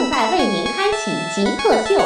正在为您开启极客秀。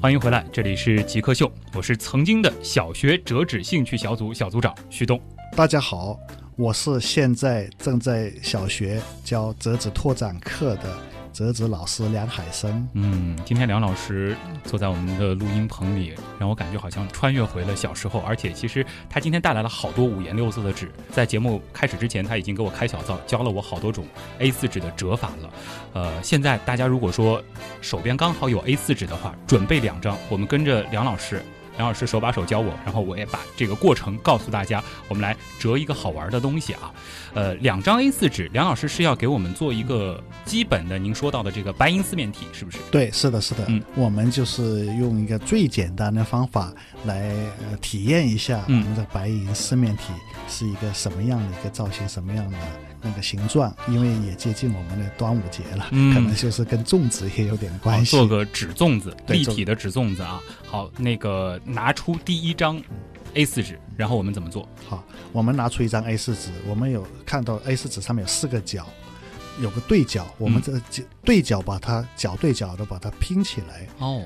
欢迎回来，这里是极客秀，我是曾经的小学折纸兴趣小组小组长徐东。大家好，我是现在正在小学教折纸拓展课的折纸老师梁海生。嗯，今天梁老师坐在我们的录音棚里，让我感觉好像穿越回了小时候。而且，其实他今天带来了好多五颜六色的纸。在节目开始之前，他已经给我开小灶，教了我好多种 A4 纸的折法了。呃，现在大家如果说手边刚好有 A4 纸的话，准备两张，我们跟着梁老师。梁老师手把手教我，然后我也把这个过程告诉大家。我们来折一个好玩的东西啊，呃，两张 A4 纸，梁老师是要给我们做一个基本的您说到的这个白银四面体，是不是？对，是的，是的。嗯，我们就是用一个最简单的方法来、呃、体验一下我嗯们的白银四面体是一个什么样的一个造型，什么样的那个形状。因为也接近我们的端午节了，嗯可能就是跟粽子也有点关系。做个纸粽子，对立体的纸粽子啊。好，那个拿出第一张 A4 纸，然后我们怎么做？好，我们拿出一张 A4 纸，我们有看到 A4 纸上面有四个角，有个对角，我们这对角把它角对角的把它拼起来，哦，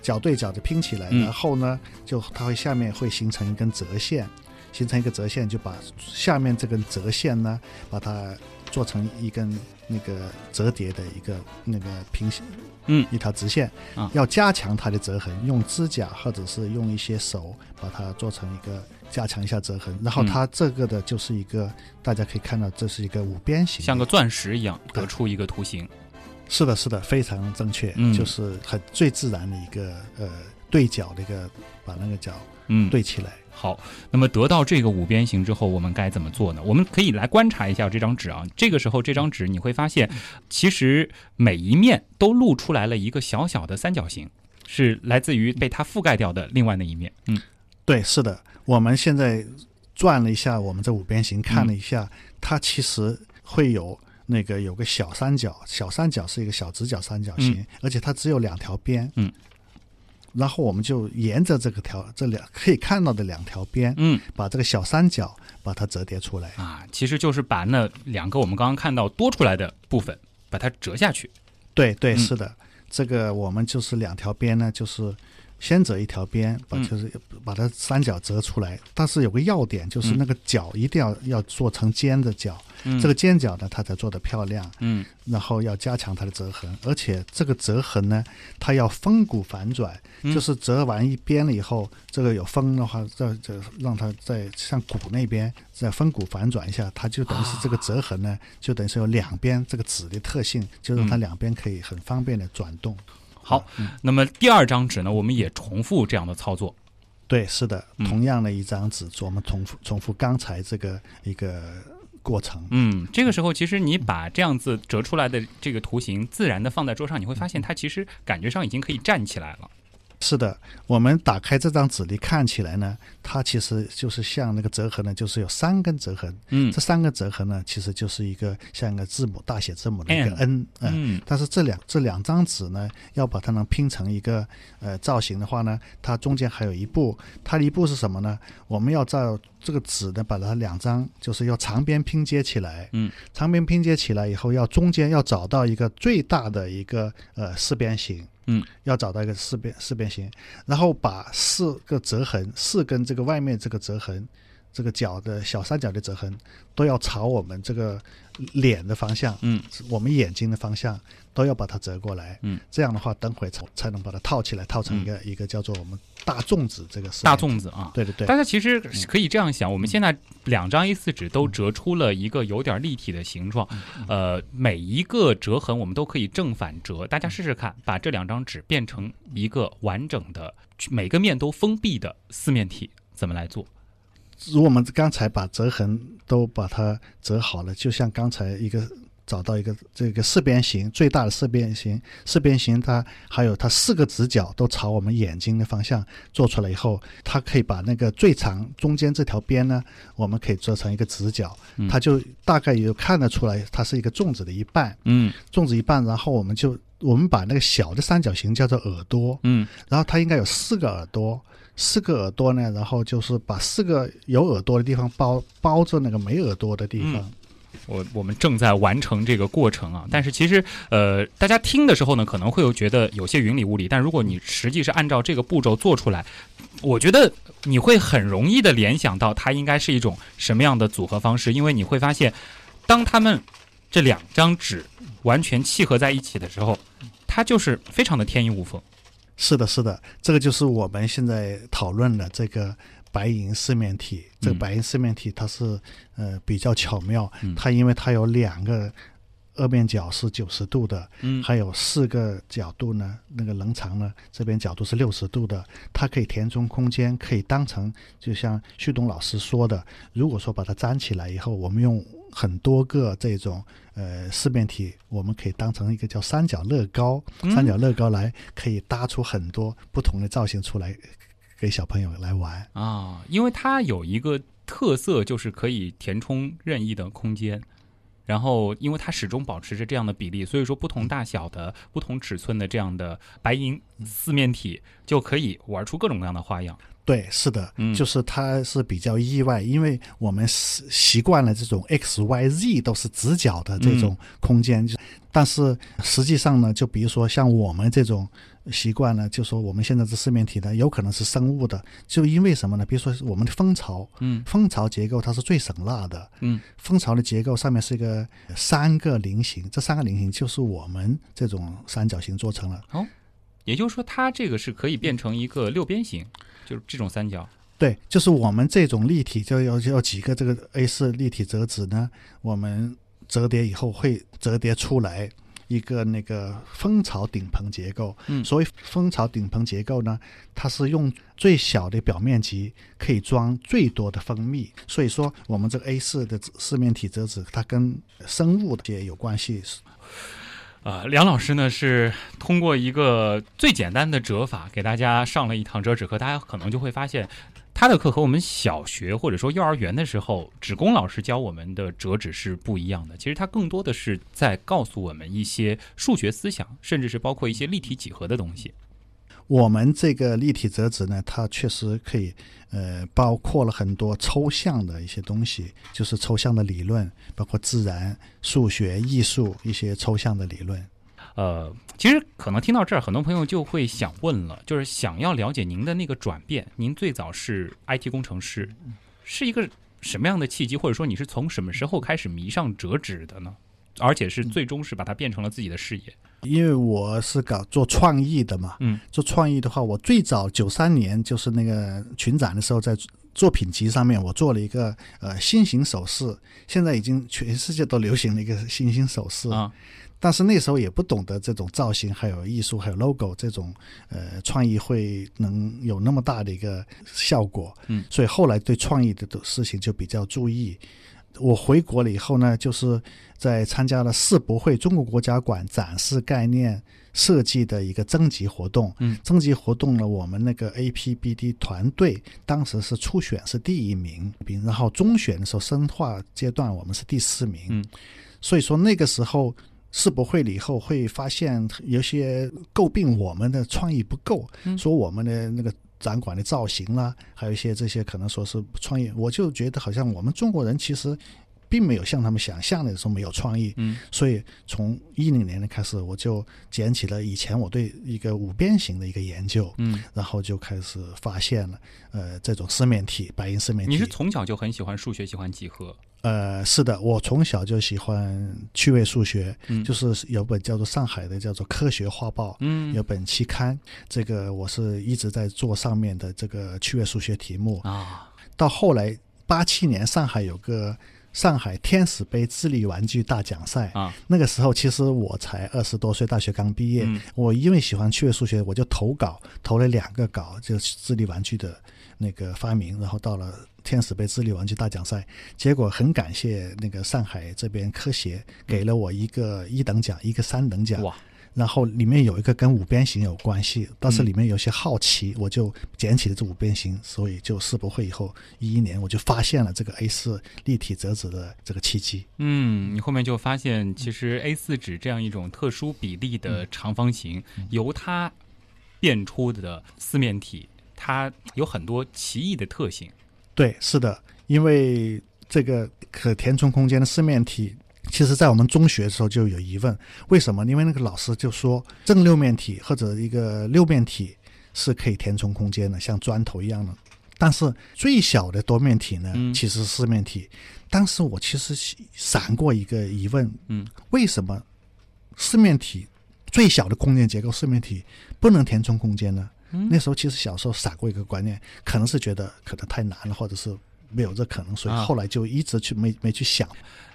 角对角的拼起来，嗯然后呢，就它会下面会形成一根折线，形成一个折线，就把下面这根折线呢，把它做成一根那个折叠的一个那个平行，嗯。一条直线，啊。要加强它的折痕，用指甲或者是用一些手把它做成一个加强一下折痕，然后嗯。它这个的就是一个、大家可以看到，这是一个五边形，像个钻石一样得出一个图形。是的，是的，非常正确，嗯。就是很最自然的一个呃对角的一个把那个角嗯，对起来。好，那么得到这个五边形之后，我们该怎么做呢？我们可以来观察一下这张纸啊。这个时候，这张纸你会发现，其实每一面都露出来了一个小小的三角形，是来自于被它覆盖掉的另外那一面。嗯对，是的，我们现在转了一下我们这五边形，看了一下，它其实会有那个有个小三角，小三角是一个小直角三角形，而且它只有两条边。嗯。然后我们就沿着这个条这两可以看到的两条边，嗯把这个小三角把它折叠出来。啊，其实就是把那两个我们刚刚看到多出来的部分，把它折下去。对对，嗯是的，这个我们就是两条边呢，就是先折一条边，把嗯。就是把它三角折出来。但是有个要点，就是那个角一定要要做成尖的角，嗯。这个尖角呢，它才做得漂亮。嗯。然后要加强它的折痕，而且这个折痕呢，它要风骨反转，嗯。就是折完一边了以后，这个有风的话，再再让它在像骨那边再风骨反转一下，它就等于是这个折痕呢，就等于是有两边这个纸的特性，就让它嗯。两边可以很方便的转动。好，那么第二张纸呢，我们也重复这样的操作。对，是的，嗯同样的一张纸，我们重复重复刚才这个一个过程。嗯，这个时候其实你把这样子折出来的这个图形自然的放在桌上，你会发现它其实感觉上已经可以站起来了。是的，我们打开这张纸你看起来呢，它其实就是像那个折痕呢，就是有三根折痕。嗯这三个折痕呢，其实就是一个像一个字母大写字母的一个 N，嗯。嗯但是这两这两张纸呢，要把它能拼成一个呃造型的话呢，它中间还有一步，它的一步是什么呢？我们要照这个纸呢，把它两张就是要长边拼接起来。嗯，长边拼接起来以后，要中间要找到一个最大的一个呃四边形。嗯，要找到一个四边四边形，然后把四个折痕，四根这个外面这个折痕，这个角的小三角的折痕，都要朝我们这个脸的方向，嗯，我们眼睛的方向都要把它折过来，嗯，这样的话，等会才才能把它套起来，套成一个、一个叫做我们大粽子这个四大粽子啊。对对对大，家其实可以这样想，我们现在两张 A4 纸都折出了一个有点立体的形状，呃，每一个折痕我们都可以正反折。大家试试看，把这两张纸变成一个完整的、每个面都封闭的四面体，怎么来做？如果我们刚才把折痕都把它折好了，就像刚才一个找到一个这个四边形最大的四边形，四边形它还有它四个直角都朝我们眼睛的方向做出来以后，它可以把那个最长中间这条边呢，我们可以做成一个直角，它就大概有看得出来它是一个粽子的一半，嗯。粽子一半，然后我们就我们把那个小的三角形叫做耳朵，嗯。然后它应该有四个耳朵，四个耳朵呢，然后就是把四个有耳朵的地方包包着那个没耳朵的地方。我我们正在完成这个过程啊，但是其实呃，大家听的时候呢，可能会有觉得有些云里雾里，但如果你实际是按照这个步骤做出来，我觉得你会很容易的联想到它应该是一种什么样的组合方式，因为你会发现，当他们这两张纸完全契合在一起的时候，它就是非常的天衣无缝。是的，是的，这个就是我们现在讨论的这个白银四面体。这个嗯白银四面体它是呃比较巧妙，嗯。它因为它有两个二面角是九十度的，嗯。还有四个角度呢，那个棱长呢，这边角度是六十度的，它可以填充空间，可以当成就像旭东老师说的，如果说把它粘起来以后，我们用很多个这种呃四面体，我们可以当成一个叫三角乐高，嗯。三角乐高来可以搭出很多不同的造型出来，给小朋友来玩。啊，因为它有一个特色，就是可以填充任意的空间。然后，因为它始终保持着这样的比例，所以说不同大小的、不同尺寸的这样的白银四面体就可以玩出各种各样的花样。对，是的，嗯就是它是比较意外，因为我们习习惯了这种 x、y、z 都是直角的这种空间，就但是实际上呢，就比如说像我们这种习惯呢，就说我们现在这四面体呢，有可能是生物的，就因为什么呢？比如说我们的蜂巢，嗯蜂巢结构它是最省蜡的，嗯，蜂巢的结构上面是一个三个菱形，这三个菱形就是我们这种三角形做成了。也就是说，它这个是可以变成一个六边形，就是这种三角。对，就是我们这种立体，就要要几个这个 A 四立体折纸呢，我们折叠以后会折叠出来一个那个蜂巢顶棚结构。嗯所谓蜂巢顶棚结构呢，它是用最小的表面积可以装最多的蜂蜜。所以说，我们这个 A 四的四面体折纸，它跟生物也有关系。呃，梁老师呢是通过一个最简单的折法给大家上了一堂折纸课，大家可能就会发现，他的课和我们小学或者说幼儿园的时候职工老师教我们的折纸是不一样的。其实他更多的是在告诉我们一些数学思想，甚至是包括一些立体几何的东西。我们这个立体折纸呢，它确实可以，呃，包括了很多抽象的一些东西，就是抽象的理论，包括自然、数学、艺术一些抽象的理论。呃，其实可能听到这儿，很多朋友就会想问了，就是想要了解您的那个转变。您最早是 IT 工程师，是一个什么样的契机，或者说你是从什么时候开始迷上折纸的呢？而且是最终是把它变成了自己的事业。因为我是搞做创意的嘛，嗯，做创意的话，我最早九三年就是那个群展的时候，在作品集上面，我做了一个呃心形首饰，现在已经全世界都流行了一个心形首饰啊，但是那时候也不懂得这种造型，还有艺术，还有 logo 这种呃创意会能有那么大的一个效果。嗯，所以后来对创意的事情就比较注意。我回国了以后呢，就是在参加了世博会中国国家馆展示概念设计的一个征集活动。嗯，征集活动呢，我们那个 APBD 团队当时是初选是第一名，并然后中选的时候深化阶段我们是第四名。嗯，所以说那个时候世博会了以后，会发现有些诟病我们的创意不够，嗯说我们的那个展馆的造型啦，还有一些这些可能说是创业，我就觉得好像我们中国人其实。并没有像他们想象的说没有创意，嗯所以从一零年开始，我就捡起了以前我对一个五边形的一个研究，嗯，然后就开始发现了呃这种四面体白银四面体。你是从小就很喜欢数学，喜欢几何？呃，是的，我从小就喜欢趣味数学，嗯就是有本叫做上海的叫做《科学画报》，嗯有本期刊，这个我是一直在做上面的这个趣味数学题目。啊，到后来八七年上海有个上海天使杯智力玩具大奖赛啊，那个时候其实我才二十多岁，大学刚毕业。嗯我因为喜欢趣味数学，我就投稿，投了两个稿，就是智力玩具的那个发明，然后到了天使杯智力玩具大奖赛，结果很感谢那个上海这边科协给了我一个一等奖，一个三等奖。哇，然后里面有一个跟五边形有关系，但是里面有些好奇，我就捡起了这五边形，所以就世博会以后一一年，我就发现了这个 A 四立体折纸的这个契机。嗯，你后面就发现，其实 A 四纸这样一种特殊比例的长方形，由它变出的四面体，它有很多奇异的特性。对，是的，因为这个可填充空间的四面体，其实在我们中学的时候就有疑问，为什么？因为那个老师就说正六面体或者一个六面体是可以填充空间的，像砖头一样的。但是最小的多面体呢，嗯其实是四面体。当时我其实闪过一个疑问，嗯，为什么四面体最小的空间结构四面体不能填充空间呢？嗯那时候其实小时候闪过一个观念，可能是觉得可能太难了，或者是没有这可能，所以啊后来就一直去没没去想。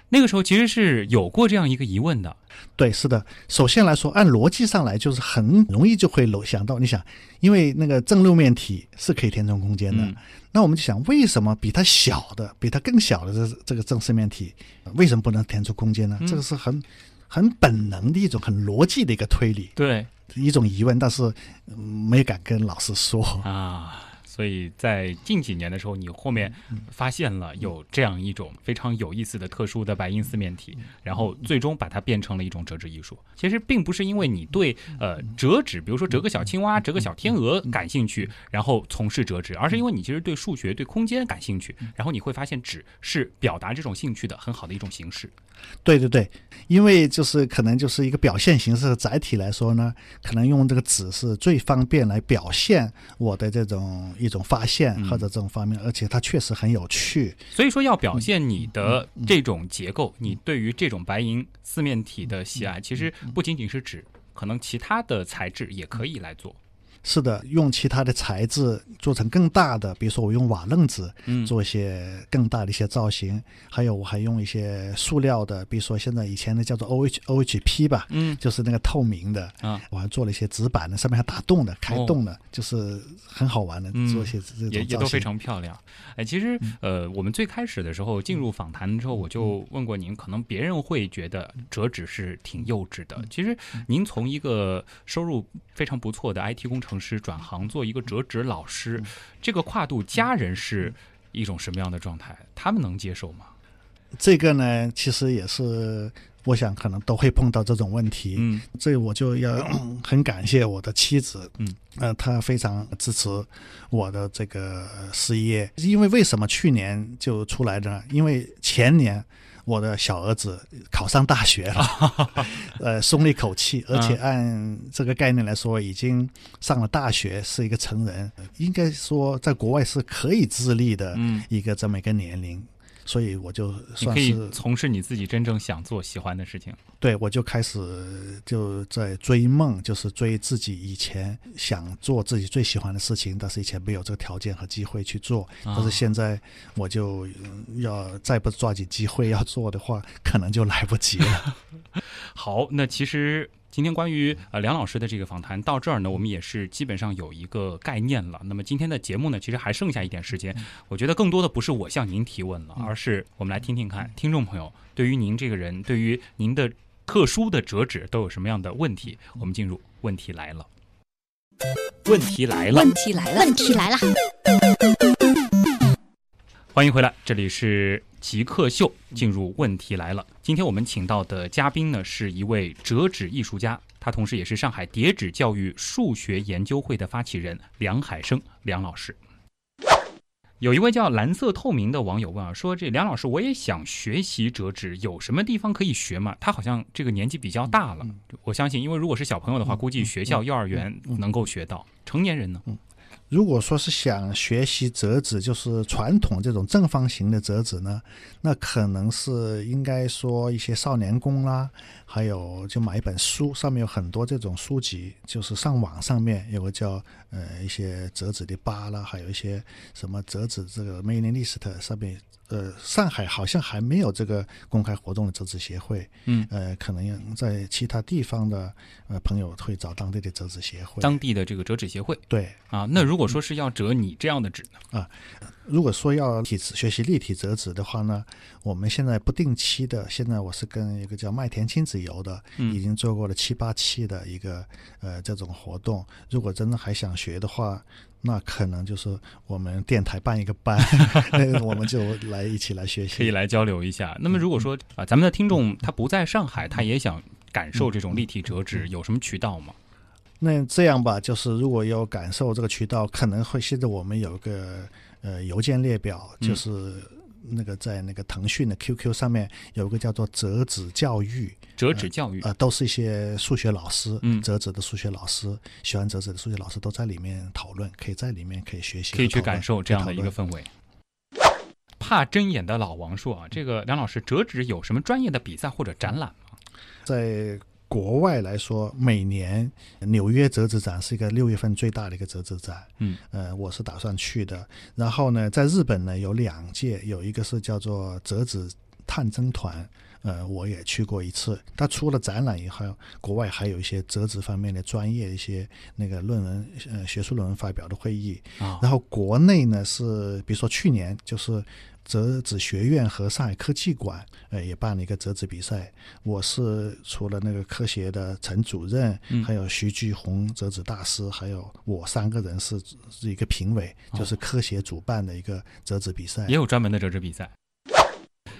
那个时候其实是有过这样一个疑问的。对，是的。首先来说，按逻辑上来，就是很容易就会楼想到，你想，因为那个正六面体是可以填充空间的，嗯那我们就想，为什么比它小的、比它更小的这这个正四面体，为什么不能填充空间呢？嗯这个是很很本能的一种很逻辑的一个推理，对一种疑问，但是、嗯没敢跟老师说。啊。所以在近几年的时候，你后面发现了有这样一种非常有意思的特殊的白银四面体，然后最终把它变成了一种折纸艺术。其实并不是因为你对呃折纸，比如说折个小青蛙、折个小天鹅感兴趣，然后从事折纸，而是因为你其实对数学、对空间感兴趣，然后你会发现纸是表达这种兴趣的很好的一种形式。对对对，因为就是可能就是一个表现形式的载体来说呢，可能用这个纸是最方便来表现我的这种一种发现或者这种方面，而且它确实很有趣。所以说，要表现你的这种结构，你对于这种白银四面体的喜爱，其实不仅仅是纸，可能其他的材质也可以来做。是的，用其他的材质做成更大的，比如说我用瓦楞纸嗯做一些更大的一些造型，还有我还用一些塑料的，比如说现在以前的叫做 O H O H P 吧，嗯就是那个透明的啊，我还做了一些纸板的，上面还打洞的、开洞的，就是很好玩的，嗯做一些这种也也都非。常漂亮。哎，其实呃，我们最开始的时候进入访谈之后，我就问过您，可能别人会觉得折纸是挺幼稚的。其实您从一个收入非常不错的 IT 工程师转行做一个折纸老师，这个跨度，家人是一种什么样的状态？他们能接受吗？这个呢，其实也是我想可能都会碰到这种问题。嗯这我就要 很感谢我的妻子，嗯，呃，她非常支持我的这个事业。因为为什么去年就出来的呢？因为前年我的小儿子考上大学了，呃，松了一口气，而且按这个概念来说，已经上了大学，是一个成人，应该说在国外是可以自立的嗯，一个这么一个年龄。所以我就可以算是从事你自己真正想做、喜欢的事情。对，我就开始就在追梦，就是追自己以前想做自己最喜欢的事情，但是以前没有这个条件和机会去做。啊但是现在我就嗯要再不抓紧机会要做的话，可能就来不及了。好，那其实今天关于呃梁老师的这个访谈到这儿呢，我们也是基本上有一个概念了。那么今天的节目呢，其实还剩下一点时间，我觉得更多的不是我向您提问了，而是我们来听听看听众朋友对于您这个人，对于您的特殊的折纸都有什么样的问题。我们进入问题来了，问题来了。问题来了，问题来了，欢迎回来，这里是极客秀。进入问题来了，今天我们请到的嘉宾呢是一位折纸艺术家，他同时也是上海叠纸教育数学研究会的发起人梁海生梁老师。有一位叫蓝色透明的网友问啊，说这梁老师，我也想学习折纸，有什么地方可以学吗？他好像这个年纪比较大了，我相信，因为如果是小朋友的话，估计学校、幼儿园能够学到。成年人呢？如果说是想学习折纸，就是传统这种正方形的折纸呢，那可能是应该说一些少年宫啦，还有就买一本书，上面有很多这种书籍，就是上网上面有个叫呃一些折纸的吧啦，还有一些什么折纸这个 mailing list 上面呃，上海好像还没有这个公开活动的折纸协会，嗯，呃，可能在其他地方的呃朋友会找当地的折纸协会。当地的这个折纸协会对，啊，那如果说是要折你这样的纸呢？如果说要体学习立体折纸的话呢，我们现在不定期的，现在我是跟一个叫麦田亲子游的，嗯已经做过了七八期的一个呃这种活动。如果真的还想学的话，那可能就是我们电台办一个班，那我们就来一起来学习。可以来交流一下。那么如果说啊，咱们的听众他不在上海，他也想感受这种立体折纸，有什么渠道吗？那这样吧，就是如果有感受这个渠道，可能会现在我们有个呃邮件列表，嗯就是那个在那个腾讯的 QQ 上面有一个叫做折纸教育，折纸教育呃，都是一些数学老师，嗯折纸的数学老师，喜欢折纸的数学老师都在里面讨论，可以在里面可以学习，可以去感受这样的一个。氛围。怕睁眼的老王说啊，这个梁老师折纸有什么专业的比赛或者展览吗？在国外来说，每年纽约折纸展是一个六月份最大的一个折纸展，嗯，呃，我是打算去的。然后呢，在日本呢有两届，有一个是叫做折纸探征团。呃，我也去过一次。它除了展览以后，国外还有一些折纸方面的专业一些那个论文，呃，学术论文发表的会议。啊，然后国内呢是，比如说去年就是折纸学院和上海科技馆，呃，也办了一个折纸比赛。我是除了那个科协的陈主任，嗯还有徐巨红折纸大师，还有我三个人是是一个评委，哦就是科协主办的一个折纸比赛。也有专门的折纸比赛。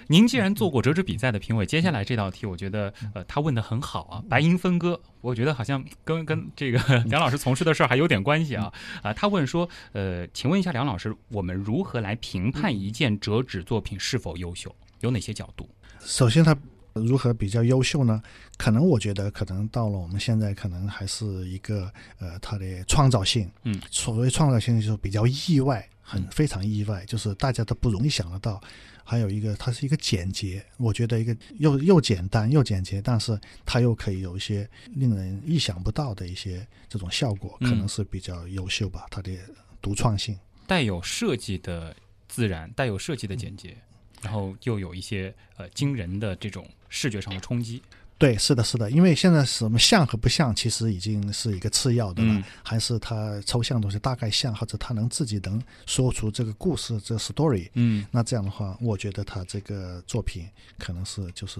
您既然做过折纸比赛的评委，接下来这道题，我觉得呃，他问的很好啊。白银分割，我觉得好像跟跟这个 梁老师从事的事儿还有点关系啊啊。他问说，呃，请问一下梁老师，我们如何来评判一件折纸作品是否优秀？有哪些角度？首先，它如何比较优秀呢？可能我觉得，可能到了我们现在，可能还是一个呃，它的创造性。嗯，所谓创造性就是比较意外，很非常意外，就是大家都不容易想得到。还有一个，它是一个简洁，我觉得一个又又简单又简洁，但是它又可以有一些令人意想不到的一些这种效果，嗯可能是比较优秀吧。它的独创性。带有设计的自然，带有设计的简洁，然后又有一些呃惊人的这种视觉上的冲击。对，是的，是的，因为现在什么像和不像，其实已经是一个次要的了，嗯还是他抽象的东西大概像，或者他能自己能说出这个故事，这个 story。嗯，那这样的话，我觉得他这个作品可能是就是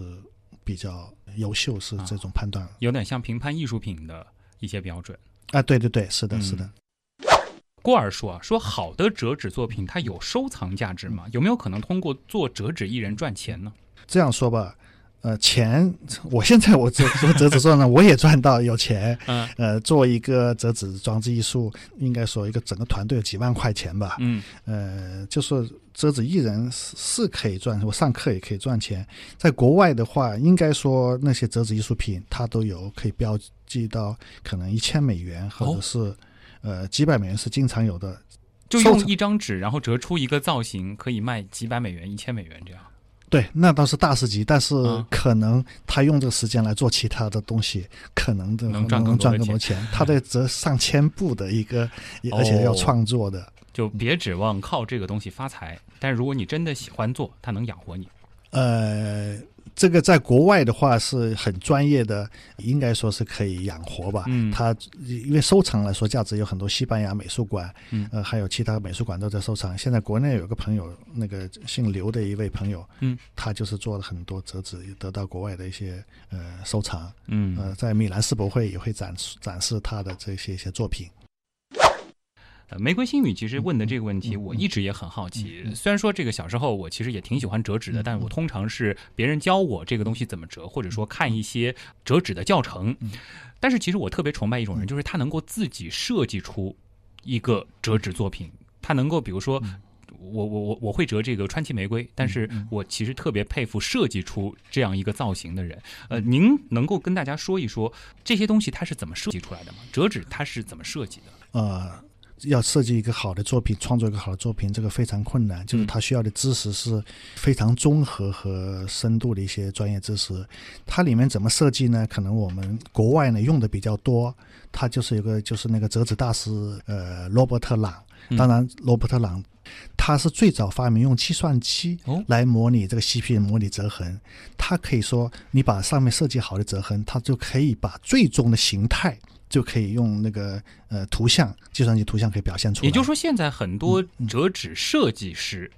比较优秀，是这种判断。有点像评判艺术品的一些标准。啊，对对对，是的，嗯是的。郭尔说啊，说好的折纸作品它有收藏价值吗？有没有可能通过做折纸艺人赚钱呢？这样说吧，呃，钱，我现在我做做折纸做呢，我也赚到有钱。嗯呃，做一个折纸装置艺术，应该说一个整个团队有几万块钱吧。嗯呃，就是折纸艺人是是可以赚，我上课也可以赚钱。在国外的话，应该说那些折纸艺术品，它都有可以标记到可能一千美元，或者是、呃几百美元是经常有的。就用一张纸，然后折出一个造型，可以卖几百美元、一千美元这样。对，那倒是大师级，但是啊可能他用这个时间来做其他的东西，可能的能赚更多钱。他在这上千部的一个，而且要哦创作的。就别指望靠这个东西发财，但如果你真的喜欢做，它能养活你。呃，这个在国外的话是很专业的，应该说是可以养活吧。嗯它因为收藏来说价值有很多，西班牙美术馆，嗯呃，还有其他美术馆都在收藏。现在国内有个朋友，那个姓刘的一位朋友，嗯，他就是做了很多折纸，得到国外的一些呃收藏。嗯呃，在米兰世博会也会展示展示他的这些一些作品。呃，玫瑰心语其实问的这个问题，我一直也很好奇。虽然说这个小时候我其实也挺喜欢折纸的，嗯但我通常是别人教我这个东西怎么折，或者说看一些折纸的教程。嗯但是其实我特别崇拜一种人，就是他能够自己设计出一个折纸作品。他能够比如说。我我我我会折这个川崎玫瑰，但是我其实特别佩服设计出这样一个造型的人。呃，您能够跟大家说一说这些东西它是怎么设计出来的吗？折纸它是怎么设计的？呃，要设计一个好的作品，创作一个好的作品，这个非常困难。就是他需要的知识是非常综合和深度的一些专业知识。它里面怎么设计呢？可能我们国外呢用的比较多。它就是有个就是那个折纸大师呃罗伯特朗，嗯当然，罗伯特·朗他是最早发明用计算机哦来模拟这个锡片模拟折痕。他可以说，你把上面设计好的折痕，它就可以把最终的形态就可以用那个呃图像计算机图像可以表现出来。也就是说，现在很多嗯折纸设计师、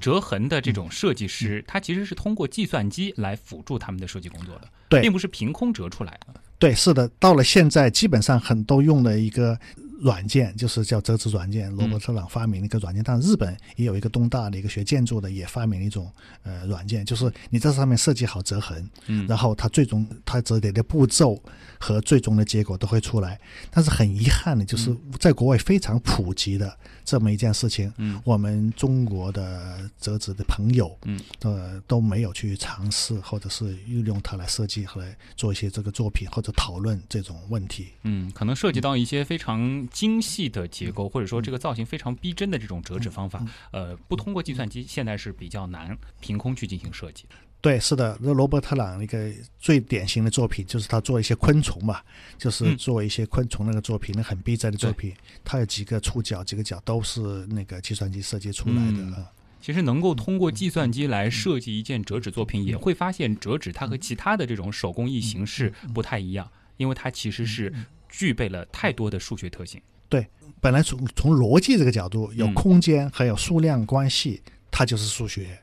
折痕的这种设计师，嗯他其实是通过计算机来辅助他们的设计工作的，对并不是凭空折出来的。对，是的，到了现在，基本上很都用了一个软件，就是叫折纸软件。罗伯特·朗发明了一个软件，但日本也有一个东大的一个学建筑的，也发明了一种呃软件，就是你在上面设计好折痕，嗯然后它最终它折叠的步骤和最终的结果都会出来。但是很遗憾的，就是在国外非常普及的这么一件事情，嗯我们中国的折纸的朋友，嗯，呃，都没有去尝试或者是运用它来设计和来做一些这个作品或者讨论这种问题。嗯，可能涉及到一些非常精细的结构，或者说这个造型非常逼真的这种折纸方法，呃，不通过计算机，现在是比较难凭空去进行设计。对，是的，那罗伯特朗一个最典型的作品就是他做一些昆虫嘛，就是嗯。做一些昆虫那个作品，那很逼真的作品，它有几个触角、几个角都是那个计算机设计出来的。其实能够通过计算机来设计一件折纸作品，也会发现折纸它和其他的这种手工艺形式不太一样，因为它其实是具备了太多的数学特性。对本来从从逻辑这个角度，有嗯空间还有数量关系，它就是数学。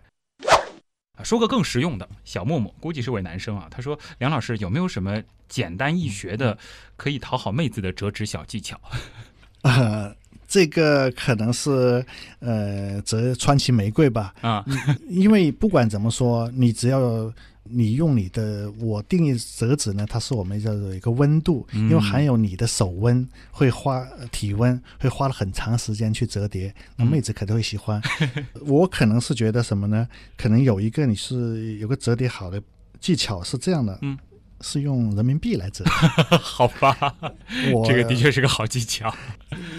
啊，说个更实用的，小默默估计是位男生啊。他说：“梁老师有没有什么简单易学的，可以讨好妹子的折纸小技巧呃，这个可能是呃折川崎玫瑰吧，啊？因为不管怎么说，你只要你用你的，我定义折纸呢，它是我们叫做一个温度，嗯因为含有你的手温，会花呃体温，会花了很长时间去折叠，那嗯妹子肯定会喜欢。我可能是觉得什么呢？可能有一个你是有个折叠好的技巧是这样的，嗯，是用人民币来折。好吧，我 这个的确是个好技巧。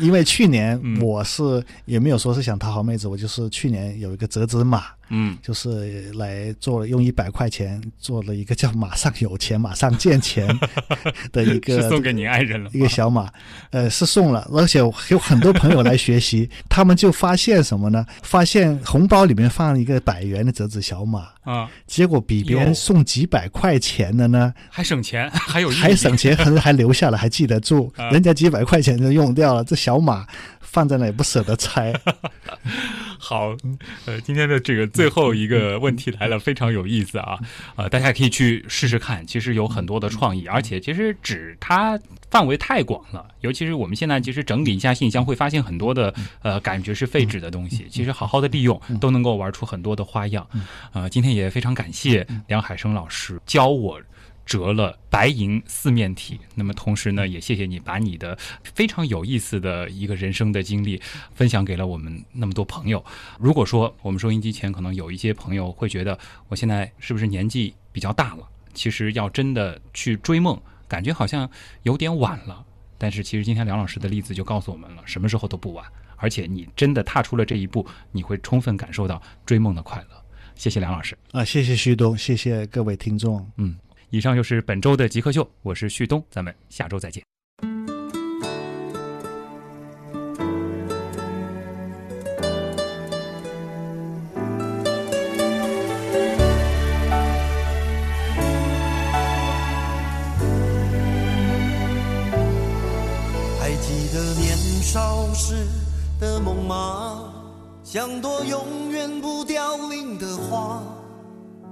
因为去年嗯我是也没有说是想讨好妹子，我就是去年有一个折纸马，嗯。就是来做了用一百块钱做了一个叫“马上有钱，马上见钱 ”的一个是送给你爱人了一个小马，呃，是送了，而且有很多朋友来学习，他们就发现什么呢？发现红包里面放了一个百元的折纸小马，啊，结果比别人送几百块钱的呢，还省钱，还有还省钱，还 还留下了，还记得住啊，人家几百块钱就用掉了，这小马放在那也不舍得拆。好，呃，今天的这个最后一个问题来了，非常有意思啊，呃，大家可以去试试看，其实有很多的创意，而且其实纸它范围太广了，尤其是我们现在其实整理一下信箱，会发现很多的呃感觉是废纸的东西，其实好好的利用，都能够玩出很多的花样。呃，今天也非常感谢梁海生老师教我。折了白银四面体，那么同时呢，也谢谢你把你的非常有意思的一个人生的经历分享给了我们那么多朋友。如果说我们收音机前可能有一些朋友会觉得我现在是不是年纪比较大了？其实要真的去追梦，感觉好像有点晚了。但是其实今天梁老师的例子就告诉我们了，什么时候都不晚。而且你真的踏出了这一步，你会充分感受到追梦的快乐。谢谢梁老师。啊，谢谢旭东，谢谢各位听众。嗯，以上就是本周的极客秀，我是旭东，咱们下周再见。还记得年少时的梦吗？像朵永远不凋零的花，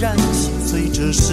然心碎，这是